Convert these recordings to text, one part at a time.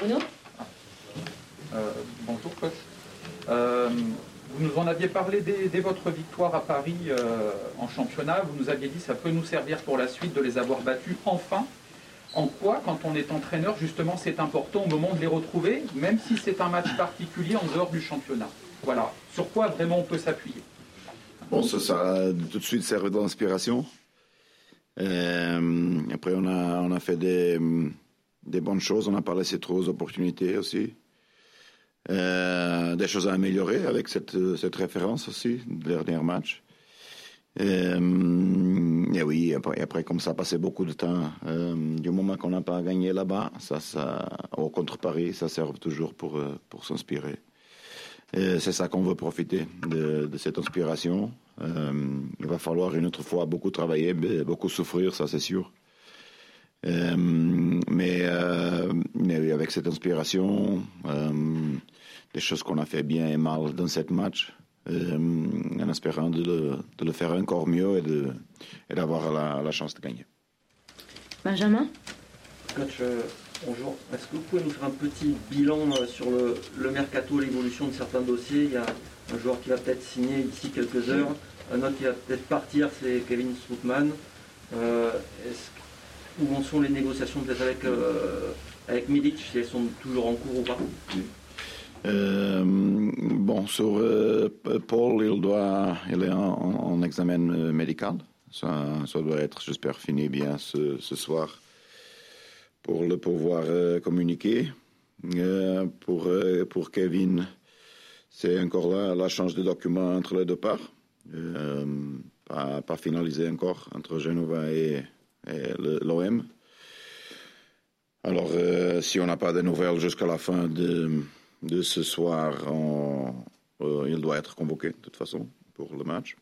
Bruno euh, Bonjour, coach. Euh, vous nous en aviez parlé dès, votre victoire à Paris euh, en championnat. Vous nous aviez dit que ça peut nous servir pour la suite de les avoir battus enfin. En quoi, quand on est entraîneur, justement, c'est important au moment de les retrouver, même si c'est un match particulier en dehors du championnat? Voilà. Sur quoi vraiment on peut s'appuyer? Bon, ça, ça a tout de suite servi d'inspiration. Euh, après, on a, on a fait des, des bonnes choses. On n'a pas laissé trop d'opportunités aussi. Euh, des choses à améliorer avec cette, référence aussi, dernier match. Euh, et oui, après, comme ça passait beaucoup de temps, euh, du moment qu'on n'a pas gagné là-bas, ça, au contre Paris, ça sert toujours pour, s'inspirer. C'est ça qu'on veut profiter de, cette inspiration. Il va falloir une autre fois beaucoup travailler, beaucoup souffrir, ça c'est sûr. Euh, mais, euh, mais avec cette inspiration, des choses qu'on a fait bien et mal dans cette match, en espérant de le, de le, faire encore mieux et d'avoir et la, la, chance de gagner. Benjamin? Coach, bonjour. Est-ce que vous pouvez nous faire un petit bilan sur le, le mercato, l'évolution de certains dossiers? Il y a un joueur qui va peut-être signer ici quelques heures. Un autre qui va peut-être partir, c'est Kevin Strootman. Euh, où en sont les négociations peut-être avec, euh, avec Milic, si elles sont toujours en cours ou pas? Euh, bon, sur euh, Paul, il, doit, il est en, en examen médical. Ça, ça, doit être, j'espère, fini bien ce, ce, soir pour le pouvoir communiquer. pour, pour Kevin, c'est encore là la change de document entre les deux parts. Euh, pas, finalisé encore entre Genova et l'OM. Alors, euh, si on n'a pas de nouvelles jusqu'à la fin de, de ce soir, euh, il doit être convoqué de toute façon pour le match.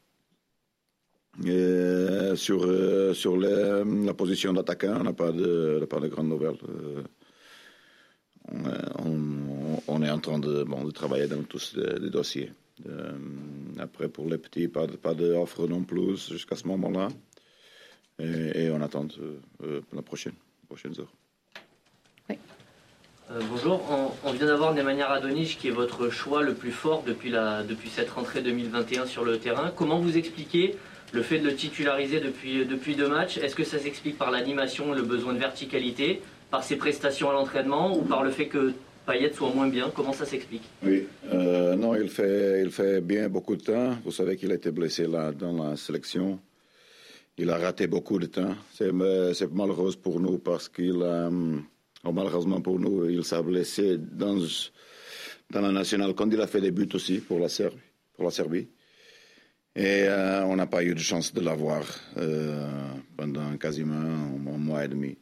Sur euh, sur la position d'attaquant, on n'a pas de, pas de grandes nouvelles. Euh, on, est en train de, bon, de travailler dans tous les, dossiers. Euh, après, pour les petits, pas, pas non plus jusqu'à ce moment-là. Et, et, on attend euh, la prochaine, prochaines heures. Oui. Euh, bonjour, on, on vient d'avoir Nemanja Radonjic qui est votre choix le plus fort depuis, la, depuis cette rentrée 2021 sur le terrain. Comment vous expliquez le fait de le titulariser depuis, depuis deux matchs? Est-ce que ça s'explique par l'animation, le besoin de verticalité, par ses prestations à l'entraînement ou par le fait que Payet soit moins bien? Comment ça s'explique? Oui, euh, non, il fait, il fait bien beaucoup de temps. Vous savez qu'il a été blessé là dans la sélection. Il a raté beaucoup de temps. C'est malheureux pour nous parce qu'il a, oh, malheureusement pour nous, il s'est blessé dans, la nationale quand il a fait des buts aussi pour la Serbie. Et euh, on n'a pas eu de chance de l'avoir euh, pendant quasiment un mois et demi.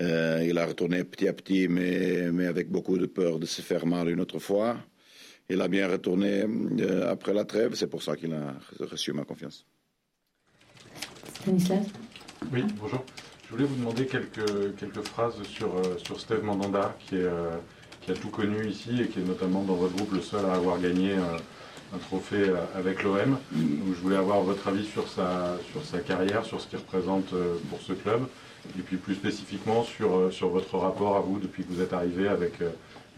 Euh, il a retourné petit à petit, mais, avec beaucoup de peur de se faire mal une autre fois. Il a bien retourné euh, après la trêve, c'est pour ça qu'il a reçu ma confiance. Stanislas Oui, bonjour. Je voulais vous demander quelques, quelques phrases sur, euh, sur Steve Mandanda, qui, est, euh, qui, a tout connu ici et qui est notamment dans votre groupe le seul à avoir gagné euh, un trophée avec l'OM. Donc je voulais avoir votre avis sur sa, sur sa carrière, sur ce qu'il représente pour ce club. Et puis plus spécifiquement sur, sur votre rapport à vous depuis que vous êtes arrivé avec,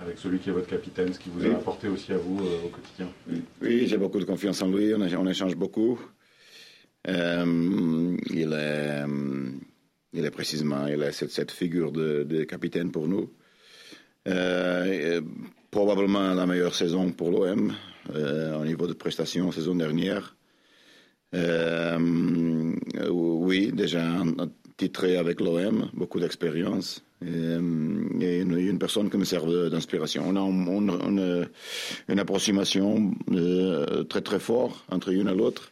avec celui qui est votre capitaine, ce qui vous oui. a apporté aussi à vous euh, au quotidien. Oui, oui j'ai beaucoup de confiance en lui, on, on échange beaucoup. Euh, il, est, il est précisément il est cette, figure de, capitaine pour nous. Euh, probablement la meilleure saison pour l'OM euh, au niveau de prestations saison dernière. oui, déjà titré avec l'OM, beaucoup d'expérience. Et, une, personne qui me sert d'inspiration. On a, une approximation euh, très très forte entre une et l'autre.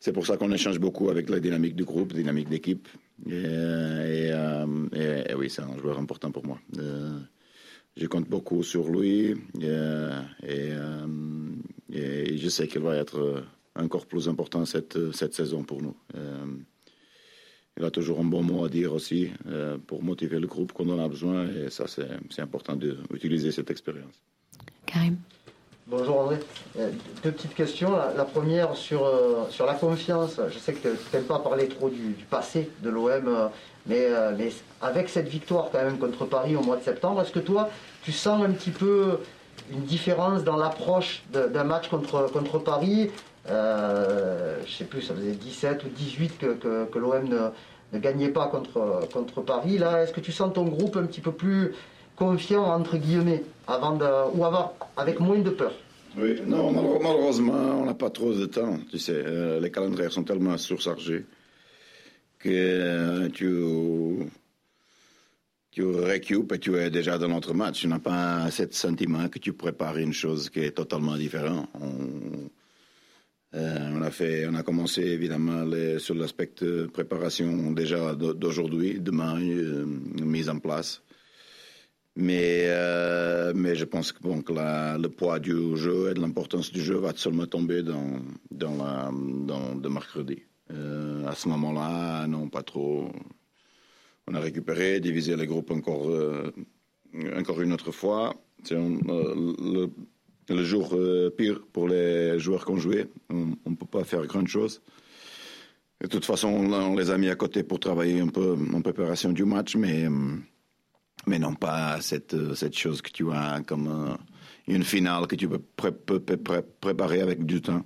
C'est pour ça qu'on échange beaucoup avec la dynamique du groupe, dynamique d'équipe. Et, euh, oui, c'est un joueur important pour moi. Euh, je compte beaucoup sur lui et, je sais qu'il va être encore plus important cette, cette saison pour nous. il a toujours un bon mot à dire aussi euh, pour motiver le groupe quand on a besoin et ça c'est important d'utiliser cette expérience. Karim Bonjour André. Euh, deux petites questions. La, première sur, euh, sur la confiance. Je sais que tu n'aimes pas parler trop du, passé de l'OM, euh, mais, mais, avec cette victoire quand même contre Paris au mois de septembre, est-ce que toi, tu sens un petit peu une différence dans l'approche d'un match contre, contre Paris? Je ne sais plus, ça faisait 17 ou 18 que, que, l'OM ne, ne, gagnait pas contre, contre Paris. Là, est-ce que tu sens ton groupe un petit peu plus confiant, entre guillemets, avant ou avoir, avec moins de peur Oui, non, malheureusement, on n'a pas trop de temps. Tu sais, euh, les calendriers sont tellement surchargés que euh, tu, tu récupères et tu es déjà dans notre match. Tu n'as pas ce sentiment que tu prépares une chose qui est totalement différente. On, euh, a fait, on a commencé évidemment sur l'aspect préparation déjà d'aujourd'hui, demain, mise en place. Mais, euh, mais je pense que, que le poids du jeu et de l'importance du jeu va seulement tomber dans, dans, la, dans de mercredi. Euh, à ce moment-là, non, pas trop. On a récupéré, divisé les groupes encore, euh, encore une autre fois. C'est le, jour pire pour les joueurs qui ont joué. On ne peut pas faire grand chose. De toute façon, on, les a mis à côté pour travailler un peu en préparation du match, mais mais non pas cette, euh, cette chose que tu as comme euh, une finale que tu peux préparer avec du temps.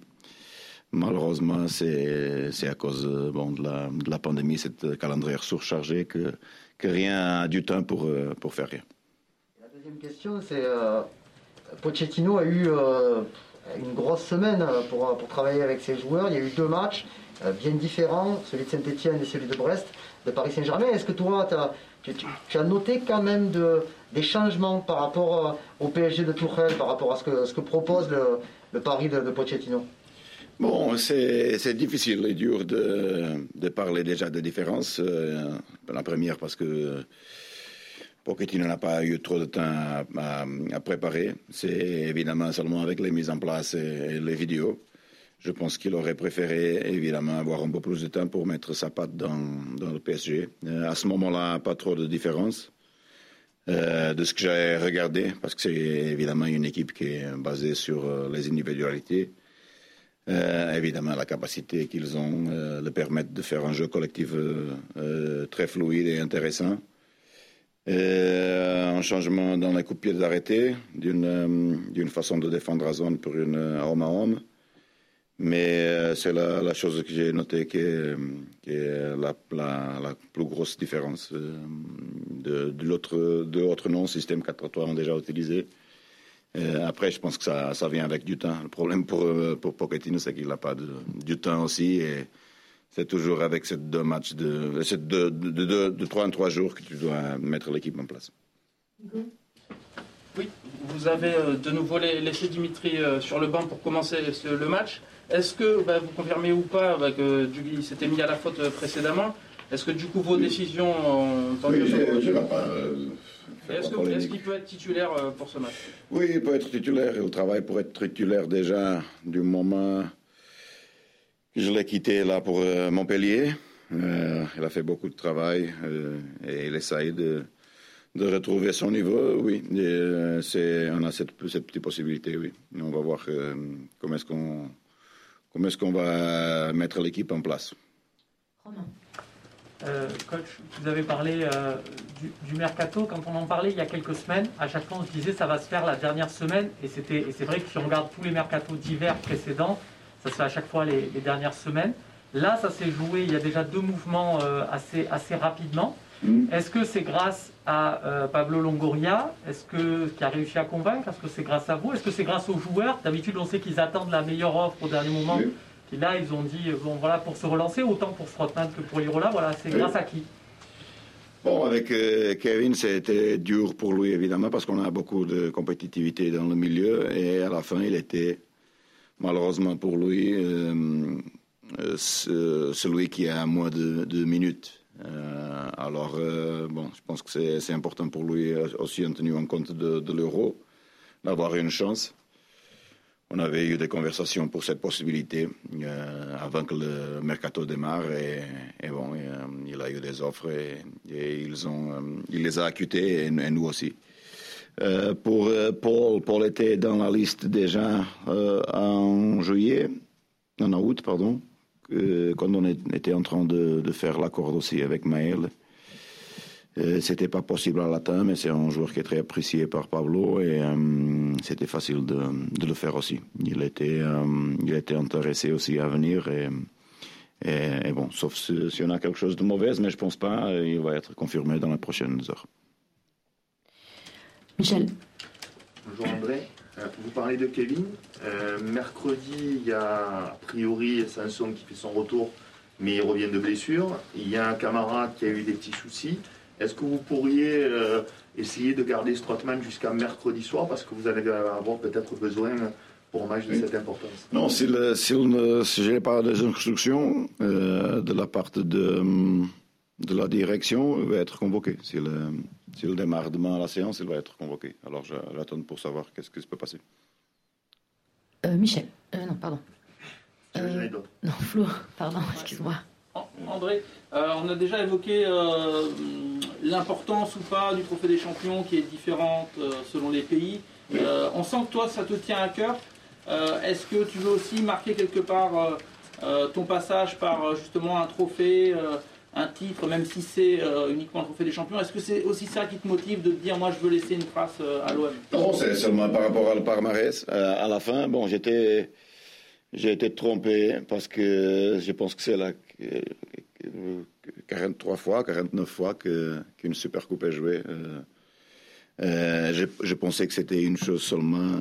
Malheureusement, c'est à cause euh, bon, de, la, de la pandémie, cette calendrier surchargé, que, que rien a du temps pour, pour faire rien. La deuxième question, c'est Pochettino a eu une grosse semaine pour, pour travailler avec ses joueurs. Il y a eu deux matchs bien différents, celui de Saint-Etienne et celui de Brest, de Paris Saint-Germain. Est-ce que toi, tu as tu, as noté quand même de, des changements par rapport euh, au PSG de Tourelle, par rapport à ce que, ce que propose le, pari de, Pochettino? Bon, c'est difficile et dur de, de, parler déjà de différences. Euh, la première parce que Pochettino n'a pas eu trop de temps à préparer. C'est évidemment seulement avec les mises en place et les vidéos. Je pense qu'il aurait préféré, évidemment, avoir un peu plus de temps pour mettre sa patte dans, le PSG. Euh, à ce moment-là, pas trop de différence euh, de ce que j'ai regardé, parce que c'est évidemment une équipe qui est basée sur euh, les individualités. évidemment, la capacité qu'ils ont le permettent de faire un jeu collectif très fluide et intéressant. un changement dans les coups de pied d'arrêté, d'une façon de défendre à zone pour une homme à homme. Mais euh, c'est la, chose que j'ai notée qui est, la, plus grosse différence euh, de, de l'autre non système 4-3 ont déjà utilisé. Euh, après, je pense que ça, ça, vient avec du temps. Le problème pour, pour Pochettino, c'est qu'il n'a pas du temps aussi. Et c'est toujours avec ces deux matchs de, cette de, de, de, 3 en 3 jours que tu dois mettre l'équipe en place. Oui, vous avez de nouveau laissé Dimitri sur le banc pour commencer le match. Est-ce que bah, vous confirmez ou pas bah, que Duguay s'était mis à la faute euh, précédemment Est-ce que du coup vos décisions en tant oui, que. Euh, est-ce qu'il peut être titulaire euh, pour ce match? Oui, il peut être titulaire. Il travaille pour être titulaire déjà du moment que je l'ai quitté là pour Montpellier. il a fait beaucoup de travail et il essaye de, de retrouver son niveau. Oui, c'est, on a cette, cette, petite possibilité. Oui, on va voir comment est-ce qu'on Comment est-ce qu'on va mettre l'équipe en place? Euh, coach, vous avez parlé euh, du, mercato. Quand on en parlait il y a quelques semaines, à chaque fois on se disait ça va se faire la dernière semaine. Et c'était, c'est vrai que si on regarde tous les mercatos d'hiver précédents, ça se fait à chaque fois les, dernières semaines. Là, ça s'est joué. Il y a déjà deux mouvements euh, assez, assez rapidement. Mm. Est-ce que c'est grâce à euh, Pablo Longoria. Est-ce que qui a réussi à convaincre? Est-ce que c'est grâce à vous? Est-ce que c'est grâce aux joueurs? D'habitude, on sait qu'ils attendent la meilleure offre au dernier moment. Et là, ils ont dit bon voilà pour se relancer autant pour Strootman que pour Irola. Voilà, c'est grâce à qui? Bon, avec euh, Kevin, c'était dur pour lui évidemment parce qu'on a beaucoup de compétitivité dans le milieu. Et à la fin, il était malheureusement pour lui euh, celui qui a moins de, de minutes. Euh, alors, euh, bon, je pense que c'est important pour lui aussi, en tenu en compte de, l'euro, d'avoir une chance. On avait eu des conversations pour cette possibilité euh, avant que le mercato démarre et, bon, il a eu des offres et, ils ont, il les a accutées et, nous aussi. Euh, pour euh, Paul, Paul était dans la liste déjà euh, en juillet, en août, pardon, quand on était en train de, de faire l'accord aussi avec Maël. c'était pas possible à latin, mais c'est un joueur qui est très apprécié par Pablo et c'était facile de, de, le faire aussi. Il était, il était intéressé aussi à venir et, et, et bon, sauf si, si, on a quelque chose de mauvais, mais je pense pas, il va être confirmé dans les prochaines heures. Michel. Bonjour André. Euh, vous parlez de Kevin. Euh, mercredi, il y a a priori Sanson qui fait son retour, mais il revient de blessure. Il y a un camarade qui a eu des petits soucis. Est-ce que vous pourriez euh, essayer de garder Strootman jusqu'à mercredi soir? Parce que vous allez avoir peut-être besoin pour un match de cette importance Non, si, le, si, si je n'ai pas des instructions de la part de, de la direction, il va être convoqué. Si le, s'il démarre demain la séance, il va être convoqué. Alors j'attends pour savoir qu'est-ce qui se peut passer. Euh, Michel, euh, non, pardon. Euh, non, Flo, pardon, excuse-moi. André, euh, on a déjà évoqué euh, l'importance ou pas du trophée des champions qui est différente selon les pays. on sent que toi, ça te tient à cœur. Est-ce que tu veux aussi marquer quelque part ton passage par justement un trophée un titre, même si c'est euh, uniquement le trophée des champions. Est-ce que c'est aussi ça qui te motive de dire, moi, je veux laisser une trace euh, à l'OM Non, c'est seulement par rapport à le palmarès. Euh, à la fin, bon, j'étais, j'ai été trompé parce que je pense que c'est la 43 fois, 49 fois que, qu'une Super Coupe est jouée. je, je, pensais que c'était une chose seulement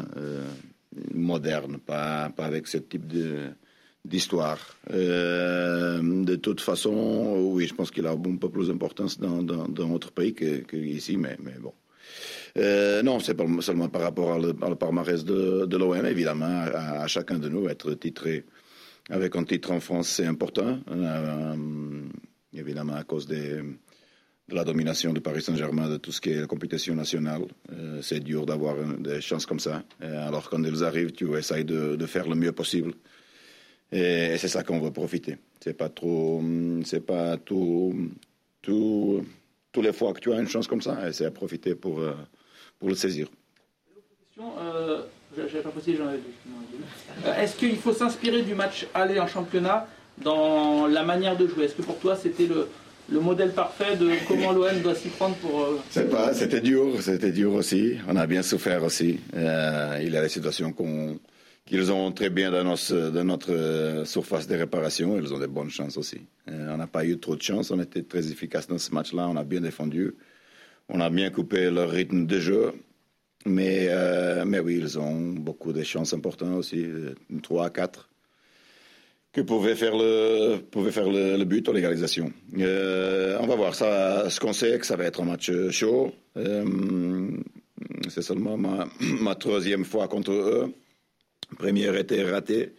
moderne, pas, pas avec ce type de d'histoire. Euh, de toute façon, oui, je pense qu'il a peu plus d'importance dans, dans, notre pays qu'ici, mais, mais bon. Euh, non, c'est pas seulement par rapport à le, palmarès de, de l'OM, évidemment, à, à, chacun de nous, être titré avec un titre en France, c'est important, euh, évidemment à cause de la domination de Paris Saint-Germain, de tout ce qui est la compétition nationale. C'est dur d'avoir des chances comme ça. Alors quand ils arrivent, tu essayes de, de faire le mieux possible. Et c'est ça qu'on veut profiter. C'est pas trop, c'est pas tout, tout, tous les fois que tu as une chance comme ça, c'est à profiter pour, euh, pour le saisir. Euh, pas posé, euh, Est-ce qu'il faut s'inspirer du match aller en championnat dans la manière de jouer? Est-ce que pour toi c'était le, le modèle parfait de comment l'OM doit s'y prendre pour. C'est pas, c'était dur, c'était dur aussi. On a bien souffert aussi. Euh, il y a des situations qu'on qu'ils ont très bien dans, notre euh, surface de réparation. Ils ont des bonnes chances aussi. Euh, on n'a pas eu trop de chance. On était très efficace dans ce match-là. On a bien défendu. On a bien coupé leur rythme de jeu. Mais, euh, oui, ils ont beaucoup de chances importantes aussi. 3 à 4 que pouvait faire le, but en l'égalisation. on va voir. Ça, ce qu'on sait, que ça va être un match chaud. c'est seulement ma troisième fois contre eux. Première était ratée.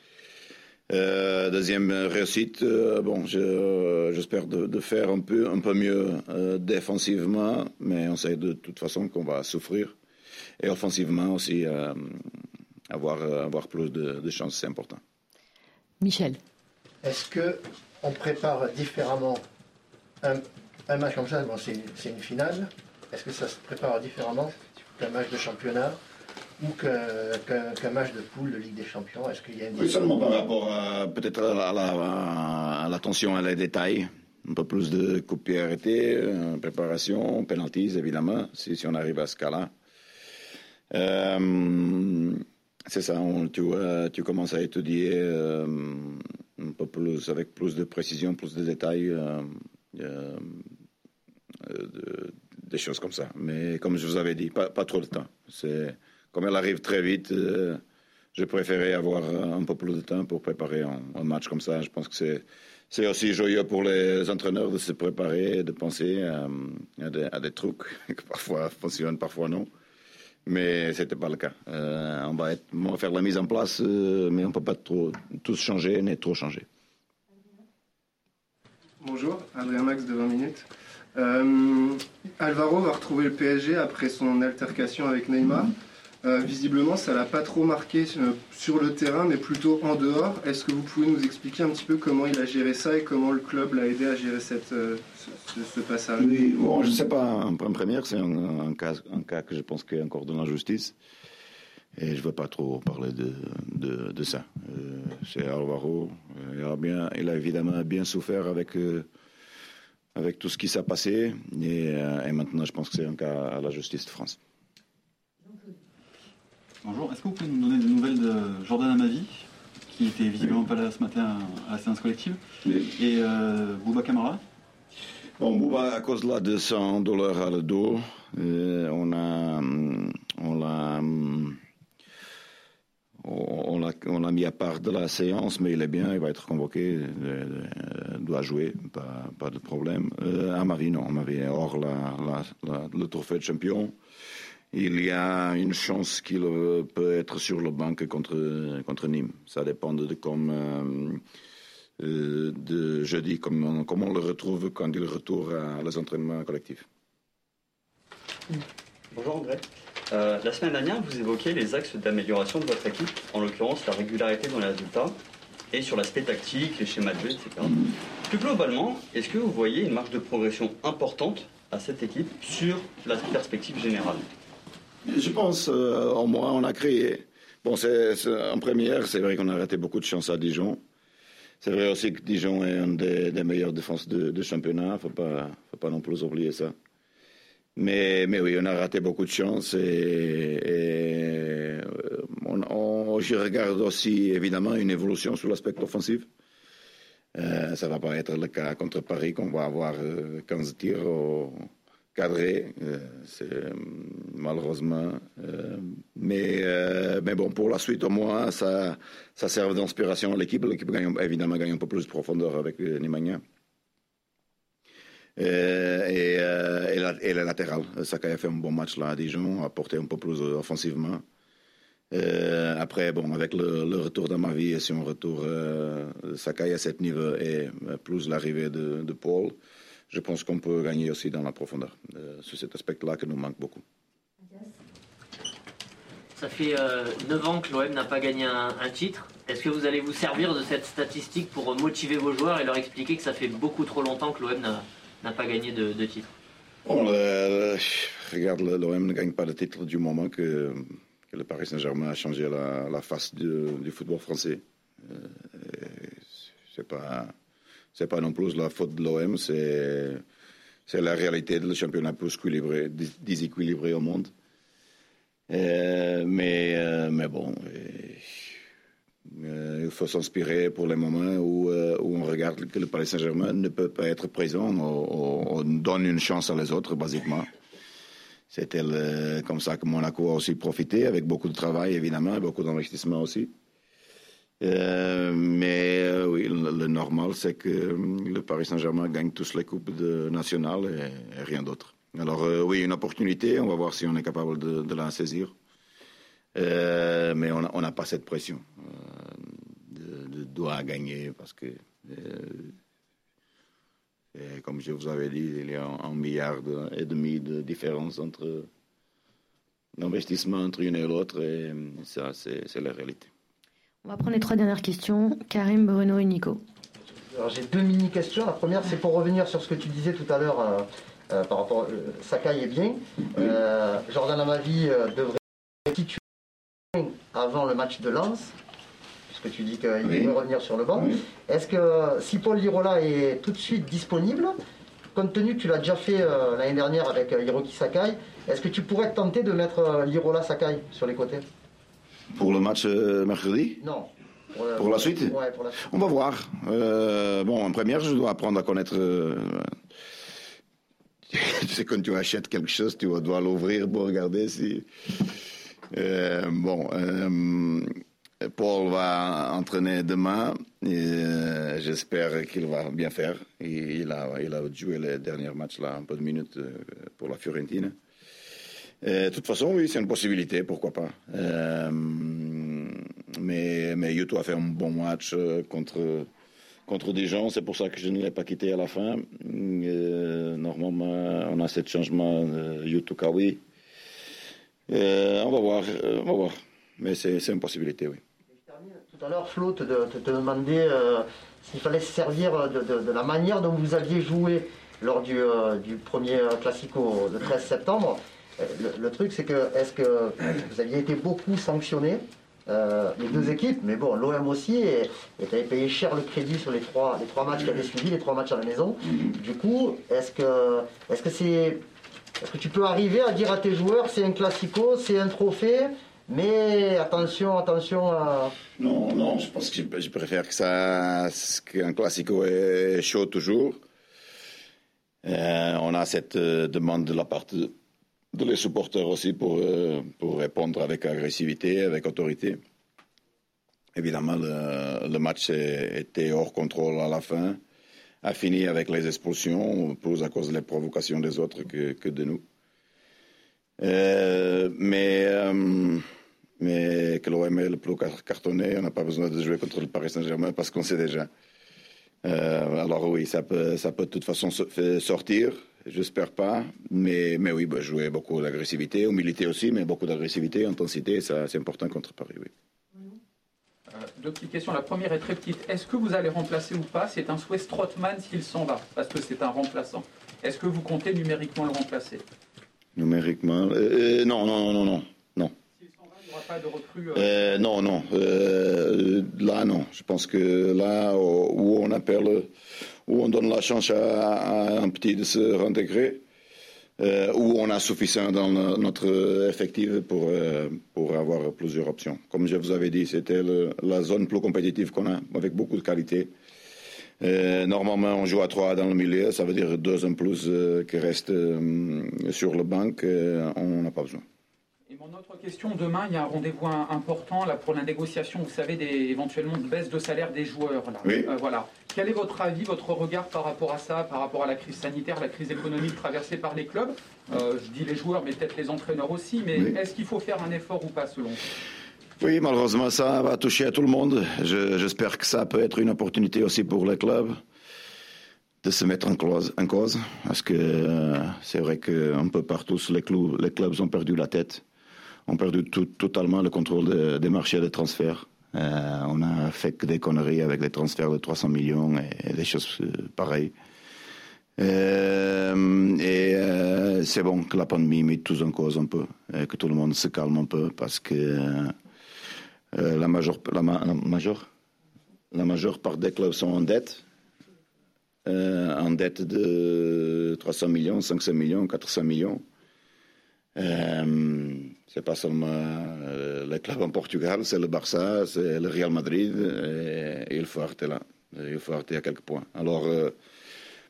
Euh, deuxième réussite, euh, bon, j'espère de, de, faire un peu, un peu mieux euh, défensivement, mais on sait de toute façon qu'on va souffrir. Et offensivement aussi, euh, avoir, avoir plus de, de chances, c'est important. Michel. Est-ce que on prépare différemment un, un match comme ça? Bon, C'est une finale. Est-ce que ça se prépare différemment qu'un match de championnat? Ou qu'un match de poule de Ligue des Champions Est-ce qu'il y a une Oui, seulement par rapport à peut-être à l'attention à, les détails. Un peu plus de arrêtés, euh, préparation, penalties évidemment, si, si, on arrive à ce cas-là. Euh, c'est ça, on, tu, tu, commences à étudier euh, un peu plus, avec plus de précision, plus de détails, de, des choses comme ça. Mais comme je vous avais dit, pas, pas trop de temps. C'est comme elle arrive très vite, euh, je préférais avoir un peu plus de temps pour préparer un, match comme ça. Je pense que c'est, c'est aussi joyeux pour les entraîneurs de se préparer, de penser à, des, trucs qui parfois fonctionnent, parfois non. Mais ce n'était pas le cas. Euh, on, va être, on, va faire la mise en place, euh, mais on ne peut pas trop, tous changer, ni trop changer. Bonjour, Adrien Max de 20 minutes. Euh, Alvaro va retrouver le PSG après son altercation avec Neymar. Euh, visiblement, ça l'a pas trop marqué euh, sur le terrain, mais plutôt en dehors. Est-ce que vous pouvez nous expliquer un petit peu comment il a géré ça et comment le club l'a aidé à gérer cette, euh, ce, passage? Oui, bon, je ne sais pas. En, première, c'est un, cas, un cas que je pense qu'il est encore dans la justice. Et je ne veux pas trop parler de, de, ça. c'est Alvaro. Il a, bien, il a évidemment bien souffert avec, avec tout ce qui s'est passé. Et maintenant, je pense que c'est un cas à la justice de France. Bonjour, est-ce que vous pouvez nous donner des nouvelles de Jordan Amavi, qui était visiblement pas là ce matin à la séance collective, et euh, Bouba Kamara Bon, Bouba, à cause de la de son douleur à le dos, euh, on a, on l'a, on l'a, on l'a mis à part de la séance, mais il est bien, il va être convoqué, euh, doit jouer, pas, pas de problème. Euh, Amavi, non, Amavi hors la, la, le trophée de champion il y a une chance qu'il peut être sur le banc contre, contre Nîmes. Ça dépend de comme euh, euh, de jeudi, comment, on le retrouve quand il retourne à les entraînements collectifs. Bonjour André. Euh, la semaine dernière, vous évoquiez les axes d'amélioration de votre équipe, en l'occurrence la régularité dans les résultats et sur l'aspect tactique, les schémas de jeu, etc. Plus globalement, est-ce que vous voyez une marge de progression importante à cette équipe sur la perspective générale? Je pense, euh, moins, on a créé. Bon, c'est, en première, c'est vrai qu'on a raté beaucoup de chances à Dijon. C'est vrai aussi que Dijon est une des, meilleures défenses de, championnat. Faut pas, faut pas non plus oublier ça. Mais, mais oui, on a raté beaucoup de chances et, euh, on, je regarde aussi évidemment une évolution sur l'aspect offensif. Euh, ça ne va pas être le cas contre Paris qu'on va avoir 15 tirs au, cadré, euh, c'est euh, malheureusement. Euh, mais, mais bon, pour la suite, au moins, ça, ça sert d'inspiration à l'équipe. L'équipe gagne, évidemment gagne un peu plus de profondeur avec Nemanja. Et, et, et, la, et, le latéral. Sakai a fait un bon match là à Dijon, a porté un peu plus offensivement. après, bon, avec le, retour de ma vie, si on retourne Sakai à cet niveau et plus l'arrivée de Paul, je pense qu'on peut gagner aussi dans la profondeur. Euh, c'est cet aspect-là qui nous manque beaucoup. Ça fait euh, 9 ans que l'OM n'a pas gagné un, titre. Est-ce que vous allez vous servir de cette statistique pour motiver vos joueurs et leur expliquer que ça fait beaucoup trop longtemps que l'OM n'a pas gagné de, titre? Bon, euh, Regarde, l'OM ne gagne pas de titre du moment que, le Paris Saint-Germain a changé la, face du, football français. Euh, c'est pas c'est pas non plus la faute de l'OM, c'est la réalité du championnat plus déséquilibré au monde. Euh, mais, euh, mais bon, euh, il faut s'inspirer pour les moments où, où, on regarde que le Paris Saint-Germain ne peut pas être présent. On, on, donne une chance à les autres, basiquement. C'était comme ça que Monaco a aussi profité, avec beaucoup de travail évidemment, beaucoup d'investissement aussi. Euh, mais euh, oui, le, normal, c'est que euh, le Paris Saint-Germain gagne tous les coupes de, nationales et, rien d'autre. Alors oui, une opportunité, on va voir si on est capable de, la saisir. mais on n'a pas cette pression de, de, doit gagner parce que, comme je vous avais dit, il y a un, milliard et demi de différence entre l'investissement entre une et l'autre et ça, c'est la réalité. On va prendre les trois dernières questions. Karim, Bruno et Nico. j'ai deux mini-questions. La première, c'est pour revenir sur ce que tu disais tout à l'heure euh, euh, par rapport à euh, Sakai est bien. Jordan Amavi devrait tituler avant le match de Lens, puisque tu dis qu'il devrait revenir sur le banc. Est-ce que si Paul Lirola est tout de suite disponible, compte tenu que tu l'as déjà fait l'année dernière avec Hiroki Sakai, est-ce que tu pourrais tenter de mettre Lirola Sakai sur les côtés? Pour le match euh, mercredi Non. Pour, la, suite ouais, pour la suite On va voir. Euh, bon, en première, je dois apprendre à connaître. Euh, tu sais, quand tu achètes quelque chose, tu dois l'ouvrir pour regarder si. bon, Paul va entraîner demain. J'espère qu'il va bien faire. Il a, il a joué les derniers matchs là, un peu de minutes pour la Fiorentina. Euh, de toute façon, oui, c'est une possibilité, pourquoi pas. Euh, mais, mais Yuto a fait un bon match euh, contre, contre Dijon, c'est pour ça que je ne l'ai pas quitté à la fin. normalement, on a ce changement Yuto Kawi. on va voir, on va voir. Mais c'est une possibilité, oui. Tout à l'heure, Flo te, te, demandait s'il fallait se servir de, la manière dont vous aviez joué lors du, du premier Classico le 13 septembre. Le, truc, c'est que est-ce que vous aviez été beaucoup sanctionné euh, les deux équipes, mais bon, l'OM aussi, et tu avais payé cher le crédit sur les trois, les trois matchs qui avaient suivi, les trois matchs à la maison. Du coup, est-ce que est-ce que c'est est-ce que tu peux arriver à dire à tes joueurs c'est un classico, c'est un trophée, mais attention, attention à... Non, non, je pense que je, préfère que ça qu'un classico est chaud toujours. Euh, on a cette euh, demande de la part de de les supporters aussi pour, euh, pour répondre avec agressivité, avec autorité. Évidemment, le, match était hors contrôle à la fin, a fini avec les expulsions, plus à cause des provocations des autres que, que de nous. Euh, mais, euh, mais que l'OM est le plus cartonné, on n'a pas besoin de jouer contre le Paris Saint-Germain parce qu'on sait déjà. alors oui, ça peut, ça peut de toute façon sortir. J'espère pas. Mais, mais oui, bah, jouer beaucoup d'agressivité, humilité aussi, mais beaucoup d'agressivité, intensité, ça, c'est important contre Paris, oui. Euh, deux petites questions. La première est très petite. Est-ce que vous allez remplacer ou pas? C'est un souhait Strottmann s'il s'en va, parce que c'est un remplaçant. Est-ce que vous comptez numériquement le remplacer? Numériquement euh, euh, Non, non, non, non. non. S'il s'en va, il n'y aura pas de recrue Non, non. là, non. Je pense que là où on appelle où on donne la chance à, un petit de se réintégrer, euh, où on a suffisant dans notre effectif pour, euh, pour avoir plusieurs options. Comme je vous avais dit, c'était la zone plus compétitive qu'on a, avec beaucoup de qualité. Euh, normalement, on joue à trois dans le milieu, ça veut dire deux en plus qui restent sur le banc, on n'a pas besoin. Et mon autre question, demain, il y a un rendez-vous important là, pour la négociation, vous savez, des, éventuellement de baisse de salaire des joueurs. Là. Oui. voilà. Quel est votre avis, votre regard par rapport à ça, par rapport à la crise sanitaire, la crise économique traversée par les clubs? Euh, Je dis les joueurs, mais peut-être les entraîneurs aussi. Mais est-ce qu'il faut faire un effort ou pas, selon vous? Oui, malheureusement, ça va toucher à tout le monde. J'espère que ça peut être une opportunité aussi pour les clubs de se mettre en cause, en cause parce que euh, c'est vrai qu'un peu partout, les, clubs, les clubs ont perdu la tête, ont perdu tout, totalement le contrôle des marchés de transferts. Euh, on a fait que des conneries avec des transferts de 300 millions et, des choses euh, pareilles. Euh, et c'est bon que la pandémie met tout en cause un peu, et que tout le monde se calme un peu, parce que la, majeure, la, la majeure part des clubs sont en dette, en dette de 300 millions, 500 millions, 400 millions. Euh, c'est pas seulement euh, les clubs en Portugal, c'est le Barça, c'est le Real Madrid, et, il faut arrêter là. Il faut arrêter à quelques points. Alors, euh,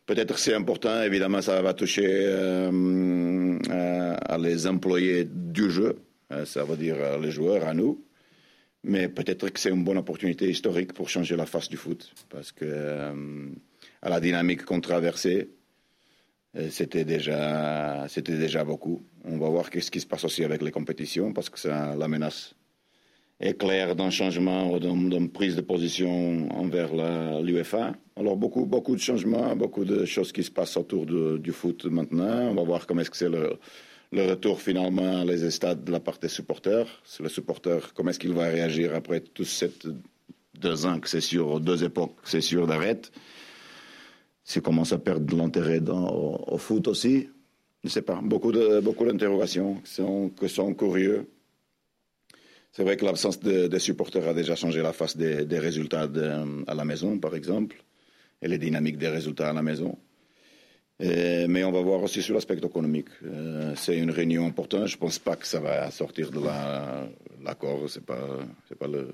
peut-être c'est important, évidemment, ça va toucher à, les employés du jeu, ça veut dire les joueurs, à nous. Mais peut-être que c'est une bonne opportunité historique pour changer la face du foot, parce que à la dynamique qu'on traversait, euh, c'était déjà, c'était déjà beaucoup. On va voir qu'est-ce qui se passe aussi avec les compétitions parce que ça, la menace est claire d'un changement, d'une prise de position envers l'UEFA. Alors beaucoup, beaucoup de changements, beaucoup de choses qui se passent autour du foot maintenant. On va voir comment est-ce que c'est le, retour finalement les stades de la part des supporters. Le supporter, comment est-ce qu'il va réagir après tous ces deux ans que c'est sûr, deux époques, c'est sûr d'arrêter s'il commence à perdre de l'intérêt au, foot aussi. Je ne sais pas, beaucoup de beaucoup d'interrogations qui sont, qui sont curieux. C'est vrai que l'absence des supporters a déjà changé la face des, résultats à la maison, par exemple, et les dynamiques des résultats à la maison. mais on va voir aussi sur l'aspect économique. Euh, c'est une réunion importante. Je ne pense pas que ça va sortir de l'accord. La, pas, c'est pas le,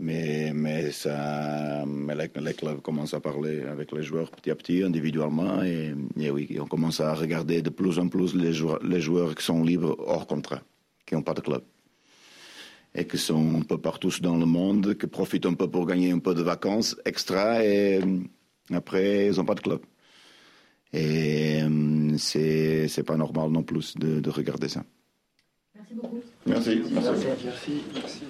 mais, mais, ça, mais les, clubs commencent à parler avec les joueurs petit à petit, individuellement. Et, oui, on commence à regarder de plus en plus les joueurs, les joueurs qui sont libres hors contrat, qui n'ont pas de club. Et qui sont un peu partout dans le monde, qui profitent un peu pour gagner un peu de vacances extra. Et après, ils n'ont pas de club. Et c'est, c'est pas normal non plus de, de regarder ça. Merci beaucoup. Merci. Merci. Merci. Merci.